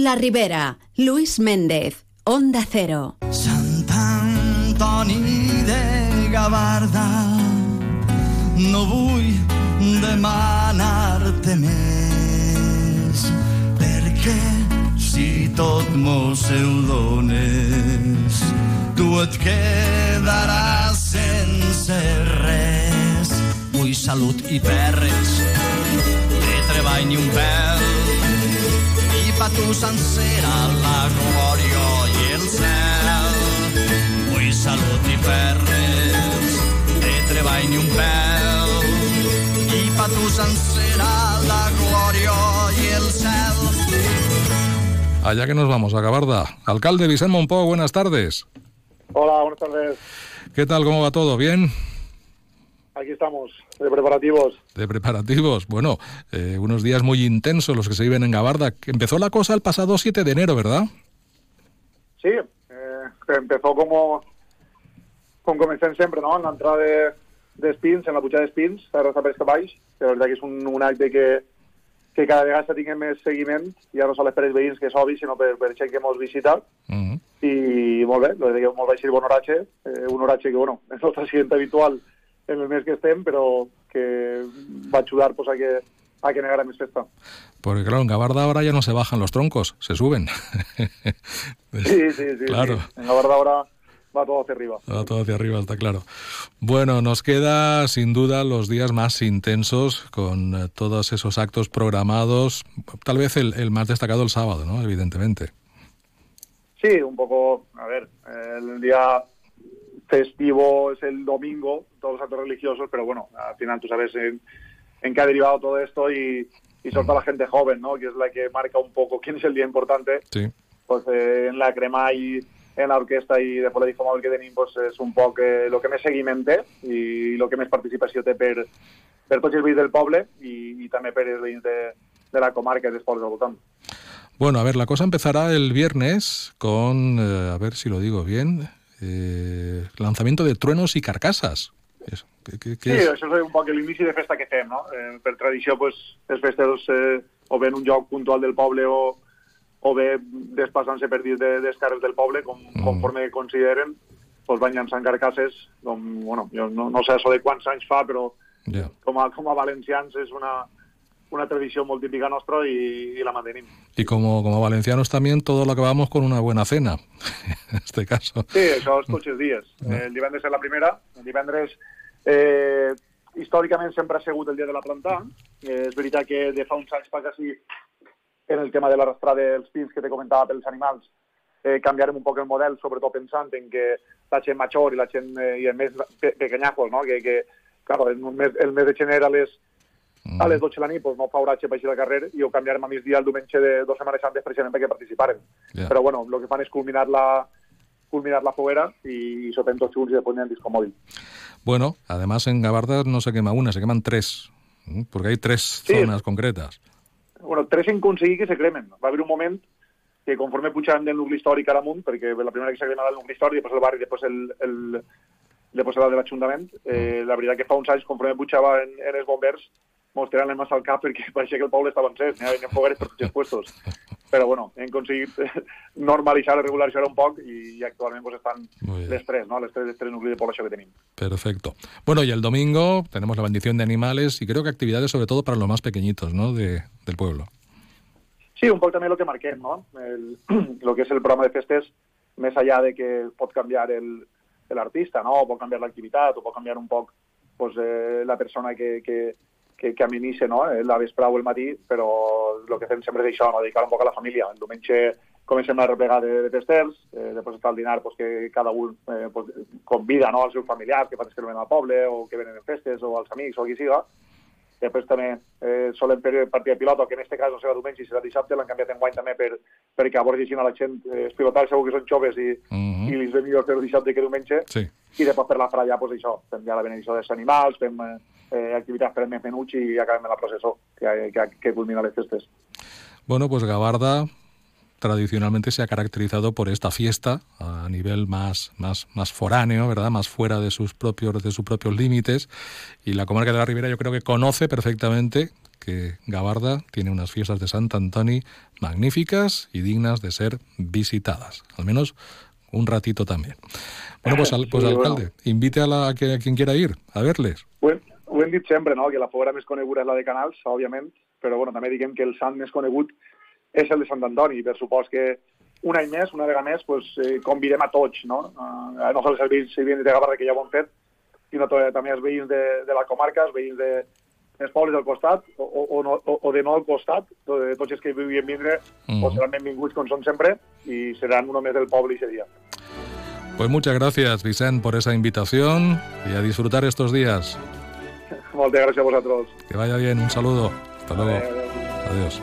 La Ribera, Luis Méndez, Onda Cero. Sant Antoni de Gavarda, no vull demanar-te més, perquè si tot mos ho dones, tu et quedaràs sense res. Vull salut i perres, de treball ni un pèl, tu sencera la glòria i el cel. Vull salut i perres, de treball ni un pèl, i pa tu sencera la glòria i el cel. Allá que nos vamos, a Gabarda. Alcalde Vicente Monpó, buenas tardes. Hola, buenas tardes. ¿Qué tal? ¿Cómo va todo? ¿Bien? Aquí estamos, de preparativos. De preparativos. Bueno, eh, unos días muy intensos los que se viven en Gabarda. Empezó la cosa el pasado 7 de enero, ¿verdad? Sí, eh, empezó como, com comencem sempre, no? en l'entrada de, d'Espins, en la pujada d'Espins, a Rosa Pérez Cavalls, que la veritat que és un, un acte que, que cada vegada se tingui més seguiment, ja no sols per els veïns, que és obvi, sinó per, per gent que mos visita, Mm. i molt bé, la veritat que molt va ser bon oratge, eh, un oratge que, bueno, és el president habitual en el mes que estem, però que va ajudar pues, a que a que negara més festa. Porque claro, en Gabarda ahora ya no se bajan los troncos, se suben. Sí, sí, sí. Claro. sí. En la verdad ahora va todo hacia arriba. Va todo hacia arriba, está claro. Bueno, nos queda sin duda los días más intensos con eh, todos esos actos programados. Tal vez el, el más destacado el sábado, ¿no? Evidentemente. Sí, un poco, a ver, el día festivo es el domingo, todos los actos religiosos, pero bueno, al final tú sabes en, en qué ha derivado todo esto y, y sobre todo la gente joven, ¿no? Que es la que marca un poco quién es el día importante. Sí. Pues eh, en la crema y en la orquesta i de política móvil que tenim pues, és un poc eh, el que més seguiment té i el que més participació té per, per tots els veïns del poble i, i també per els veïns de, de la comarca i dels pobles voltant. Bueno, a ver, la cosa empezará el viernes con, eh, a ver si lo digo bien, eh, lanzamiento de truenos y carcasas. Es- ¿qué- qué- qué Sí, es? això és un poc l'inici de festa que fem, no? Eh, per tradició, pues, les festes eh, o bé en un lloc puntual del poble o, o bé desplaçant-se per dins de, dels carrers del poble, com, Mm. conforme consideren, pues van llançant carcasses, com, bueno, jo no, no sé això de quants anys fa, però Ya. com a, com a valencians és una, una tradició molt típica nostra i, i la mantenim. Y como, como valencianos también, todo lo acabamos con una buena cena, en este caso. Sí, tots els dies. Eh, el divendres és la primera. El divendres, eh, històricament, sempre ha sigut el dia de la planta. Eh, és veritat que de fa uns anys en el tema de l'arrastrada dels pins que te comentava pels animals, eh, canviarem un poc el model, sobretot pensant en que la gent major i la gent eh, i el més pe pequeñajos, no? que, que claro, el, mes, el mes de gener a les, Mm. a les 12 de la nit pues, no fa oratge per així al carrer i ho canviarem a migdia el diumenge de dues setmanes antes precisament perquè participaren. Ja. Però bueno, el que fan és culminar la, culminar la foguera y, y sopem tots junts i després anem disco mòbil. Bueno, además en Gabarda no se quema una, se queman tres, ¿m? porque hay tres Sí. zonas concretas. Bueno, tres en aconseguir que se cremen. Va haver un moment que conforme pujàvem del nucli històric a amunt, perquè la primera que s'ha cremat el nucli històric, després el barri, després el, el, després la de l'Ajuntament, eh, la veritat que fa uns anys, conforme pujava en, en els bombers, mos tiraven les mans al cap perquè pareixia que el poble estava encès, n'hi havia fogueres per tots els puestos. Però bueno, hem aconseguit normalitzar, regularitzar un poc i, i actualment pues, estan les tres, no? les tres, les tres nuclis de població que tenim. Perfecto. Bueno, y el domingo tenemos la bendición de animales y creo que actividades sobre todo para los más pequeñitos, ¿no? De, del pueblo. Sí, un poc també el que marquem, no? El, el que és el programa de festes, més allà de que pot canviar el- l'artista, no? O pot canviar l'activitat, o pot canviar un poc pues, eh, la persona que, que, que, que amenice no? Eh, la vesprada o el matí, però el que fem sempre és això, no? dedicar un poc a la família. El diumenge comencem a replegar de, de festers, eh, després està el dinar pues, que cada un eh, pues, convida no? als seus familiars que venen al poble o que venen en festes o als amics o qui siga. Després també eh, solem fer partida de pilota, que en aquest cas no serà diumenge i serà dissabte, l'han canviat en guany també per, perquè a veure si a la gent eh, els segur que són joves i, Mhm. i els ve millor fer-ho dissabte que diumenge. Sí. I després per la fralla, pues, això, fem ja la benedicció dels animals, fem eh, activitats per més menuts i acabem la processó, que, que, que culmina les festes. Bueno, pues Gabarda tradicionalmente se ha caracterizado por esta fiesta a nivel más, más, más foráneo, ¿verdad? Más fuera de sus propios, de sus propios límites. Y la comarca de la Ribera yo creo que conoce perfectamente que Gabarda tiene unas fiestas de Sant Antoni magníficas y dignas de ser visitadas, al menos un ratito también. Bueno, pues, al, pues Sí, alcalde, bueno. invite a, la, a, que, a quien quiera ir a verles. Hem dit sempre, no?, que la foguera més coneguda és la de Canals, òbviament, però bueno, també diguem que el sant més conegut és el de Sant Antoni, per supòs que un any més, una vegada més, pues, eh, convidem a tots, no? Uh, no sols els veïns i veïns de Gavarra, que ja ho han fet, sinó també els veïns de, de la comarca, els veïns de, dels pobles del costat, o, o, no, o, de no al costat, de tots els que vulguin vindre, Mhm. pues seran benvinguts com són sempre, i seran uno més del poble ese dia. Pues muchas gracias, Vicent, por esa invitación y a disfrutar estos días. Moltes gràcies a vosaltres. Que vaya bien, un saludo. Hasta luego. Adéu. Adiós.